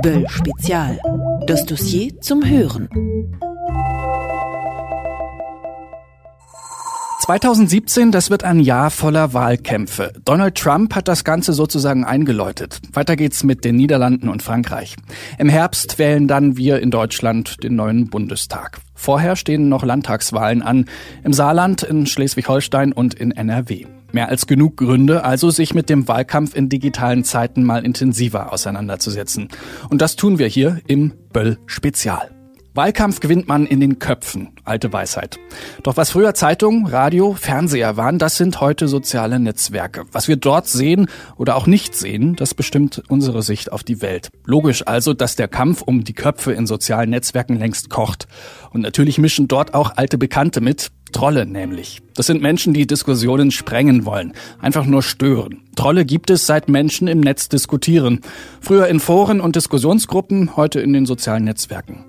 Böll Spezial. Das Dossier zum Hören. 2017, das wird ein Jahr voller Wahlkämpfe. Donald Trump hat das Ganze sozusagen eingeläutet. Weiter geht's mit den Niederlanden und Frankreich. Im Herbst wählen dann wir in Deutschland den neuen Bundestag. Vorher stehen noch Landtagswahlen an. Im Saarland, in Schleswig-Holstein und in NRW. Mehr als genug Gründe, also sich mit dem Wahlkampf in digitalen Zeiten mal intensiver auseinanderzusetzen. Und das tun wir hier im Böll Spezial. Wahlkampf gewinnt man in den Köpfen, alte Weisheit. Doch was früher Zeitung, Radio, Fernseher waren, das sind heute soziale Netzwerke. Was wir dort sehen oder auch nicht sehen, das bestimmt unsere Sicht auf die Welt. Logisch also, dass der Kampf um die Köpfe in sozialen Netzwerken längst kocht. Und natürlich mischen dort auch alte Bekannte mit, Trolle nämlich. Das sind Menschen, die Diskussionen sprengen wollen, einfach nur stören. Trolle gibt es, seit Menschen im Netz diskutieren. Früher in Foren und Diskussionsgruppen, heute in den sozialen Netzwerken.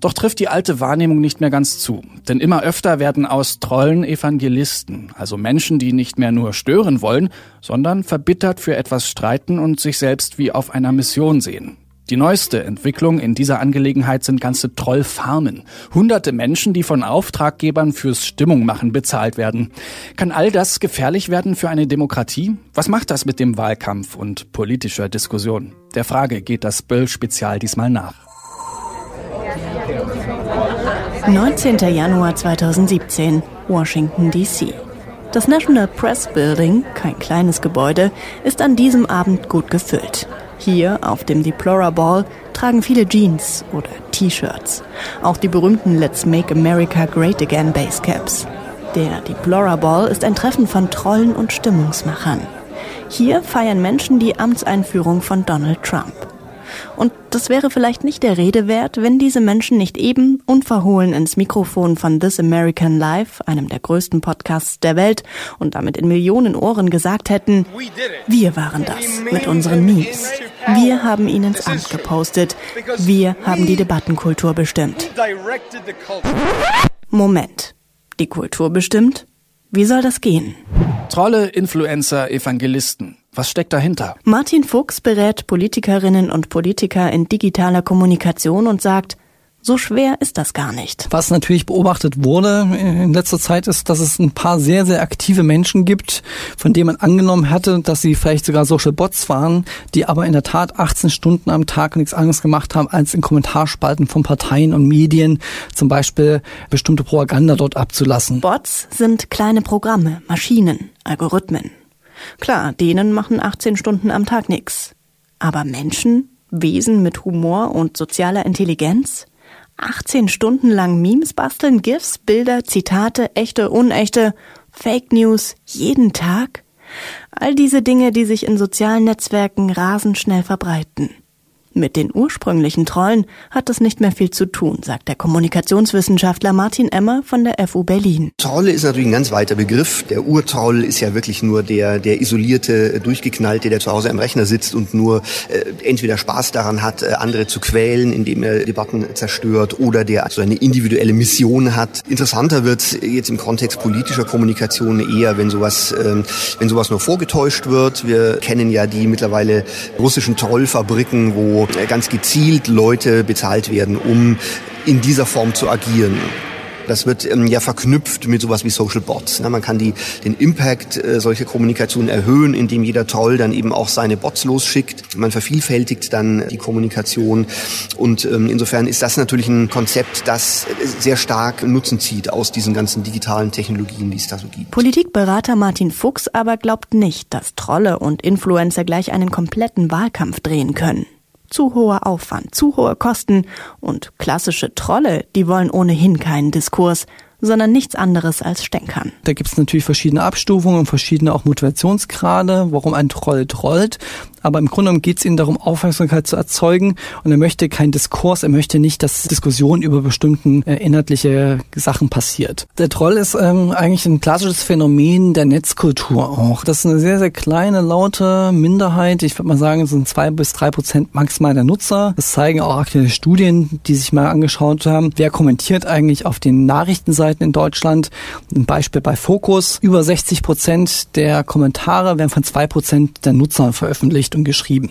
Doch trifft die alte Wahrnehmung nicht mehr ganz zu. Denn immer öfter werden aus Trollen Evangelisten, also Menschen, die nicht mehr nur stören wollen, sondern verbittert für etwas streiten und sich selbst wie auf einer Mission sehen. Die neueste Entwicklung in dieser Angelegenheit sind ganze Trollfarmen. Hunderte Menschen, die von Auftraggebern fürs Stimmungmachen bezahlt werden. Kann all das gefährlich werden für eine Demokratie? Was macht das mit dem Wahlkampf und politischer Diskussion? Der Frage geht das Böll-Spezial diesmal nach. 19. Januar 2017, Washington, D.C. Das National Press Building, kein kleines Gebäude, ist an diesem Abend gut gefüllt. Hier auf dem Deplora Ball tragen viele Jeans oder T-Shirts. Auch die berühmten Let's Make America Great Again Basecaps. Der Deplora Ball ist ein Treffen von Trollen und Stimmungsmachern. Hier feiern Menschen die Amtseinführung von Donald Trump. Und das wäre vielleicht nicht der Rede wert, wenn diese Menschen nicht eben unverhohlen ins Mikrofon von This American Life, einem der größten Podcasts der Welt, und damit in Millionen Ohren gesagt hätten, wir waren das mit unseren Memes. Wir haben ihn ins Amt gepostet. Wir haben die Debattenkultur bestimmt. Moment. Die Kultur bestimmt? Wie soll das gehen? Trolle, Influencer, Evangelisten. Was steckt dahinter? Martin Fuchs berät Politikerinnen und Politiker in digitaler Kommunikation und sagt, so schwer ist das gar nicht. Was natürlich beobachtet wurde in letzter Zeit ist, dass es ein paar sehr, sehr aktive Menschen gibt, von denen man angenommen hatte, dass sie vielleicht sogar Social Bots waren, die aber in der Tat 18 Stunden am Tag nichts anderes gemacht haben, als in Kommentarspalten von Parteien und Medien zum Beispiel bestimmte Propaganda dort abzulassen. Bots sind kleine Programme, Maschinen, Algorithmen. Klar, denen machen 18 Stunden am Tag nichts. Aber Menschen? Wesen mit Humor und sozialer Intelligenz? 18 Stunden lang Memes basteln, GIFs, Bilder, Zitate, echte, unechte, Fake News, jeden Tag? All diese Dinge, die sich in sozialen Netzwerken rasend schnell verbreiten. Mit den ursprünglichen Trollen hat das nicht mehr viel zu tun, sagt der Kommunikationswissenschaftler Martin Emmer von der FU Berlin. Trolle ist natürlich ein ganz weiter Begriff. Der Urtroll ist ja wirklich nur der, der isolierte, durchgeknallte, der zu Hause am Rechner sitzt und nur äh, entweder Spaß daran hat, äh, andere zu quälen, indem er Debatten zerstört, oder der so eine individuelle Mission hat. Interessanter wird jetzt im Kontext politischer Kommunikation eher, wenn sowas, äh, wenn sowas nur vorgetäuscht wird. Wir kennen ja die mittlerweile russischen Trollfabriken, wo ganz gezielt Leute bezahlt werden, um in dieser Form zu agieren. Das wird ähm, ja verknüpft mit sowas wie Social Bots. Ne? Man kann die, den Impact äh, solcher Kommunikation erhöhen, indem jeder Troll dann eben auch seine Bots losschickt. Man vervielfältigt dann die Kommunikation. Und ähm, insofern ist das natürlich ein Konzept, das sehr stark Nutzen zieht aus diesen ganzen digitalen Technologien, die es da so gibt. Politikberater Martin Fuchs aber glaubt nicht, dass Trolle und Influencer gleich einen kompletten Wahlkampf drehen können zu hoher Aufwand, zu hohe Kosten und klassische Trolle, die wollen ohnehin keinen Diskurs, sondern nichts anderes als Stänkern. Da gibt es natürlich verschiedene Abstufungen und verschiedene auch Motivationsgrade, warum ein Troll trollt. Aber im Grunde genommen geht es ihnen darum, Aufmerksamkeit zu erzeugen. Und er möchte keinen Diskurs, er möchte nicht, dass Diskussion über bestimmten äh, inhaltliche Sachen passiert. Der Troll ist ähm, eigentlich ein klassisches Phänomen der Netzkultur auch. Das ist eine sehr, sehr kleine, laute Minderheit. Ich würde mal sagen, es sind zwei bis drei Prozent maximal der Nutzer. Das zeigen auch aktuelle Studien, die sich mal angeschaut haben. Wer kommentiert eigentlich auf den Nachrichtenseiten in Deutschland? Ein Beispiel bei Focus. Über 60 Prozent der Kommentare werden von zwei Prozent der Nutzer veröffentlicht Richtung geschrieben.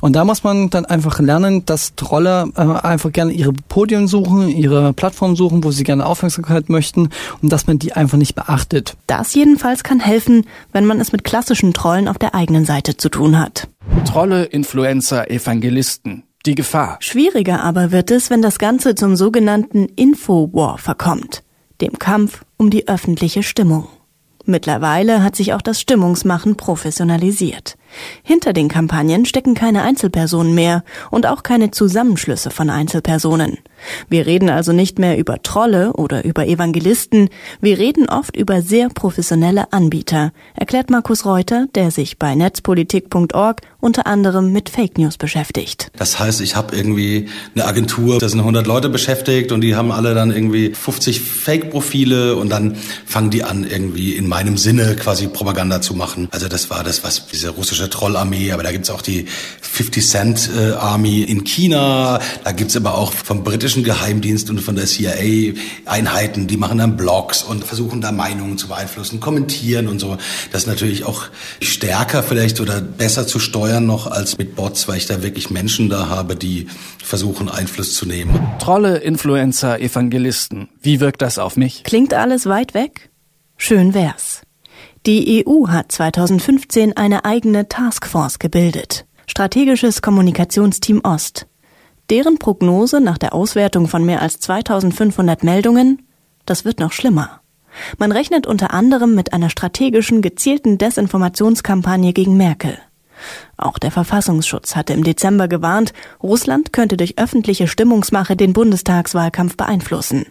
Und da muss man dann einfach lernen, dass Trolle äh, einfach gerne ihre Podien suchen, ihre Plattform suchen, wo sie gerne Aufmerksamkeit möchten und dass man die einfach nicht beachtet. Das jedenfalls kann helfen, wenn man es mit klassischen Trollen auf der eigenen Seite zu tun hat. Trolle, Influencer, Evangelisten. Die Gefahr. Schwieriger aber wird es, wenn das Ganze zum sogenannten Infowar verkommt, dem Kampf um die öffentliche Stimmung. Mittlerweile hat sich auch das Stimmungsmachen professionalisiert. Hinter den Kampagnen stecken keine Einzelpersonen mehr und auch keine Zusammenschlüsse von Einzelpersonen. Wir reden also nicht mehr über Trolle oder über Evangelisten, wir reden oft über sehr professionelle Anbieter, erklärt Markus Reuter, der sich bei netzpolitik.org unter anderem mit Fake News beschäftigt. Das heißt, ich habe irgendwie eine Agentur, da sind 100 Leute beschäftigt und die haben alle dann irgendwie 50 Fake-Profile und dann fangen die an, irgendwie in meinem Sinne quasi Propaganda zu machen. Also das war das, was diese russische Trollarmee, aber da gibt's auch die 50 Cent äh, Army in China, da gibt's aber auch vom britischen Geheimdienst und von der CIA Einheiten, die machen dann Blogs und versuchen da Meinungen zu beeinflussen, kommentieren und so. Das ist natürlich auch stärker vielleicht oder besser zu steuern noch als mit Bots, weil ich da wirklich Menschen da habe, die versuchen Einfluss zu nehmen. Trolle, Influencer, Evangelisten. Wie wirkt das auf mich? Klingt alles weit weg? Schön wär's. Die EU hat 2015 eine eigene Taskforce gebildet. Strategisches Kommunikationsteam Ost. Deren Prognose nach der Auswertung von mehr als 2500 Meldungen, das wird noch schlimmer. Man rechnet unter anderem mit einer strategischen, gezielten Desinformationskampagne gegen Merkel. Auch der Verfassungsschutz hatte im Dezember gewarnt, Russland könnte durch öffentliche Stimmungsmache den Bundestagswahlkampf beeinflussen.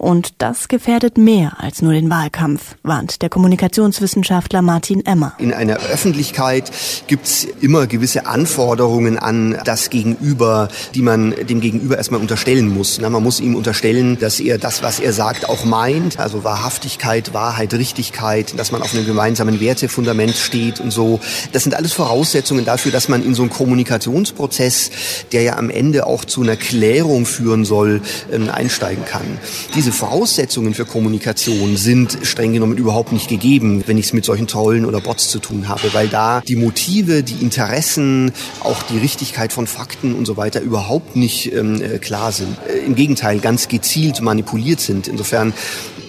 Und das gefährdet mehr als nur den Wahlkampf, warnt der Kommunikationswissenschaftler Martin Emmer. In einer Öffentlichkeit gibt's immer gewisse Anforderungen an das Gegenüber, die man dem Gegenüber erstmal unterstellen muss. man muss ihm unterstellen, dass er das, was er sagt, auch meint. Also Wahrhaftigkeit, Wahrheit, Richtigkeit, dass man auf einem gemeinsamen Wertefundament steht und so. Das sind alles Voraussetzungen dafür, dass man in so einen Kommunikationsprozess, der ja am Ende auch zu einer Klärung führen soll, ähm, einsteigen kann. Diese Voraussetzungen für Kommunikation sind streng genommen überhaupt nicht gegeben, wenn ich es mit solchen Trollen oder Bots zu tun habe, weil da die Motive, die Interessen, auch die Richtigkeit von Fakten und so weiter überhaupt nicht ähm, äh, klar sind. Äh, Im Gegenteil, ganz gezielt manipuliert sind. Insofern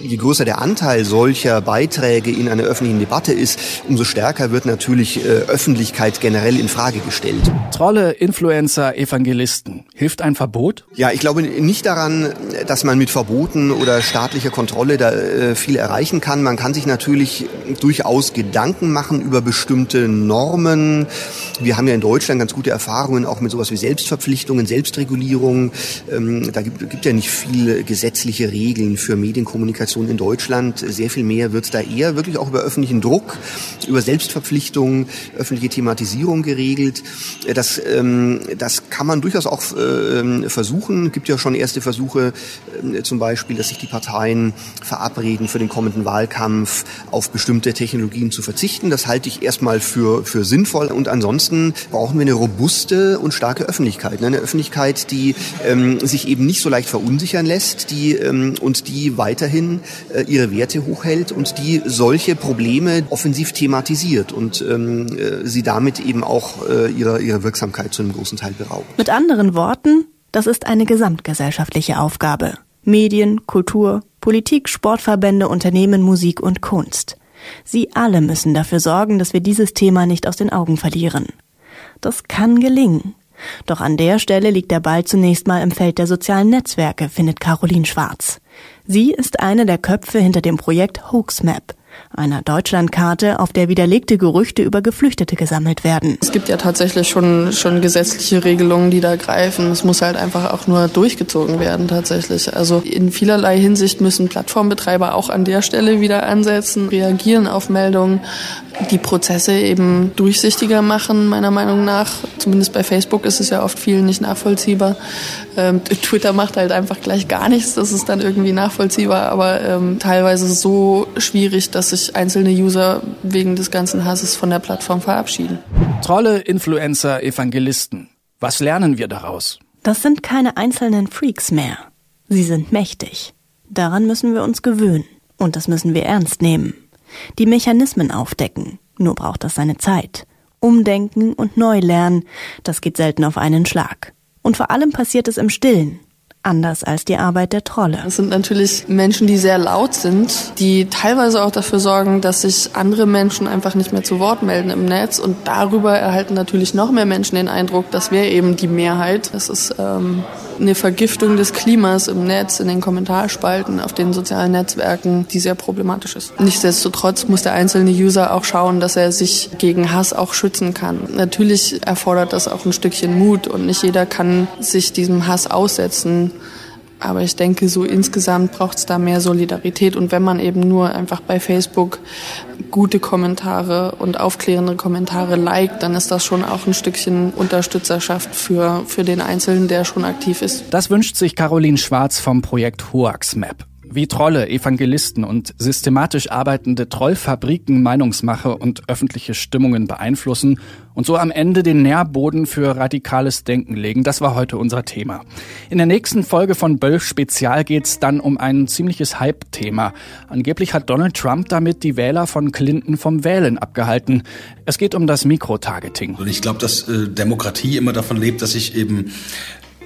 je größer der Anteil solcher Beiträge in einer öffentlichen Debatte ist, umso stärker wird natürlich äh, Öffentlichkeit generell in Frage gestellt. Trolle, Influencer, Evangelisten. Hilft ein Verbot? Ja, ich glaube nicht daran, dass man mit Verboten oder staatlicher Kontrolle da äh, viel erreichen kann. Man kann sich natürlich durchaus Gedanken machen über bestimmte Normen. Wir haben ja in Deutschland ganz gute Erfahrungen auch mit sowas wie Selbstverpflichtungen, Selbstregulierung. Ähm, da gibt, gibt ja nicht viele gesetzliche Regeln für Medienkommunikation in Deutschland. Sehr viel mehr wird da eher wirklich auch über öffentlichen Druck, über Selbstverpflichtungen, öffentliche Thematisierung geregelt. Das, ähm, das kann man durchaus auch äh, versuchen. Es gibt ja schon erste Versuche, äh, zum Beispiel, dass sich die Parteien verabreden, für den kommenden Wahlkampf auf bestimmte Technologien zu verzichten. Das halte ich erstmal für, für sinnvoll. Und ansonsten brauchen wir eine robuste und starke Öffentlichkeit. Eine Öffentlichkeit, die ähm, sich eben nicht so leicht verunsichern lässt die, ähm, und die weiterhin äh, ihre Werte hochhält und die solche Probleme offensiv thematisiert und ähm, äh, sie damit eben auch äh, ihrer, ihrer Wirksamkeit zu einem großen Teil beraubt. Mit anderen Worten, das ist eine gesamtgesellschaftliche Aufgabe. Medien, Kultur, Politik, Sportverbände, Unternehmen, Musik und Kunst. Sie alle müssen dafür sorgen, dass wir dieses Thema nicht aus den Augen verlieren. Das kann gelingen. Doch an der Stelle liegt der Ball zunächst mal im Feld der sozialen Netzwerke, findet Caroline Schwarz. Sie ist eine der Köpfe hinter dem Projekt Hoaxmap, einer Deutschlandkarte, auf der widerlegte Gerüchte über Geflüchtete gesammelt werden. Es gibt ja tatsächlich schon, schon gesetzliche Regelungen, die da greifen. Es muss halt einfach auch nur durchgezogen werden tatsächlich. Also in vielerlei Hinsicht müssen Plattformbetreiber auch an der Stelle wieder ansetzen, reagieren auf Meldungen, die Prozesse eben durchsichtiger machen, meiner Meinung nach. Zumindest bei Facebook ist es ja oft vielen nicht nachvollziehbar. Ähm, Twitter macht halt einfach gleich gar nichts, das ist dann irgendwie nachvollziehbar, aber ähm, teilweise so schwierig, dass sich einzelne User wegen des ganzen Hasses von der Plattform verabschieden. Trolle, Influencer, Evangelisten. Was lernen wir daraus? Das sind keine einzelnen Freaks mehr. Sie sind mächtig. Daran müssen wir uns gewöhnen. Und das müssen wir ernst nehmen. Die Mechanismen aufdecken. Nur braucht das seine Zeit. Umdenken und neu lernen, das geht selten auf einen Schlag. Und vor allem passiert es im Stillen anders als die Arbeit der Trolle. Es sind natürlich Menschen, die sehr laut sind, die teilweise auch dafür sorgen, dass sich andere Menschen einfach nicht mehr zu Wort melden im Netz und darüber erhalten natürlich noch mehr Menschen den Eindruck, dass wir eben die Mehrheit. Es ist ähm, eine Vergiftung des Klimas im Netz, in den Kommentarspalten, auf den sozialen Netzwerken, die sehr problematisch ist. Nichtsdestotrotz muss der einzelne User auch schauen, dass er sich gegen Hass auch schützen kann. Natürlich erfordert das auch ein Stückchen Mut und nicht jeder kann sich diesem Hass aussetzen. Aber ich denke, so insgesamt braucht es da mehr Solidarität. Und wenn man eben nur einfach bei Facebook gute Kommentare und aufklärende Kommentare liked, dann ist das schon auch ein Stückchen Unterstützerschaft für, für den Einzelnen, der schon aktiv ist. Das wünscht sich Caroline Schwarz vom Projekt Hoax Map wie Trolle, Evangelisten und systematisch arbeitende Trollfabriken Meinungsmache und öffentliche Stimmungen beeinflussen und so am Ende den Nährboden für radikales Denken legen. Das war heute unser Thema. In der nächsten Folge von Bölf Spezial geht's dann um ein ziemliches Hype-Thema. Angeblich hat Donald Trump damit die Wähler von Clinton vom Wählen abgehalten. Es geht um das Mikrotargeting. Und ich glaube, dass äh, Demokratie immer davon lebt, dass ich eben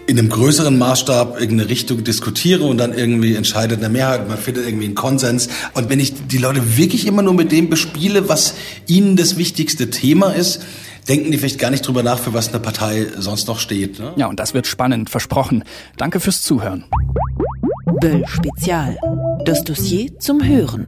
in einem größeren Maßstab irgendeine Richtung diskutiere und dann irgendwie entscheidet eine Mehrheit, man findet irgendwie einen Konsens. Und wenn ich die Leute wirklich immer nur mit dem bespiele, was ihnen das wichtigste Thema ist, denken die vielleicht gar nicht drüber nach, für was eine Partei sonst noch steht. Ne? Ja, und das wird spannend, versprochen. Danke fürs Zuhören. Böll Spezial. Das Dossier zum Hören.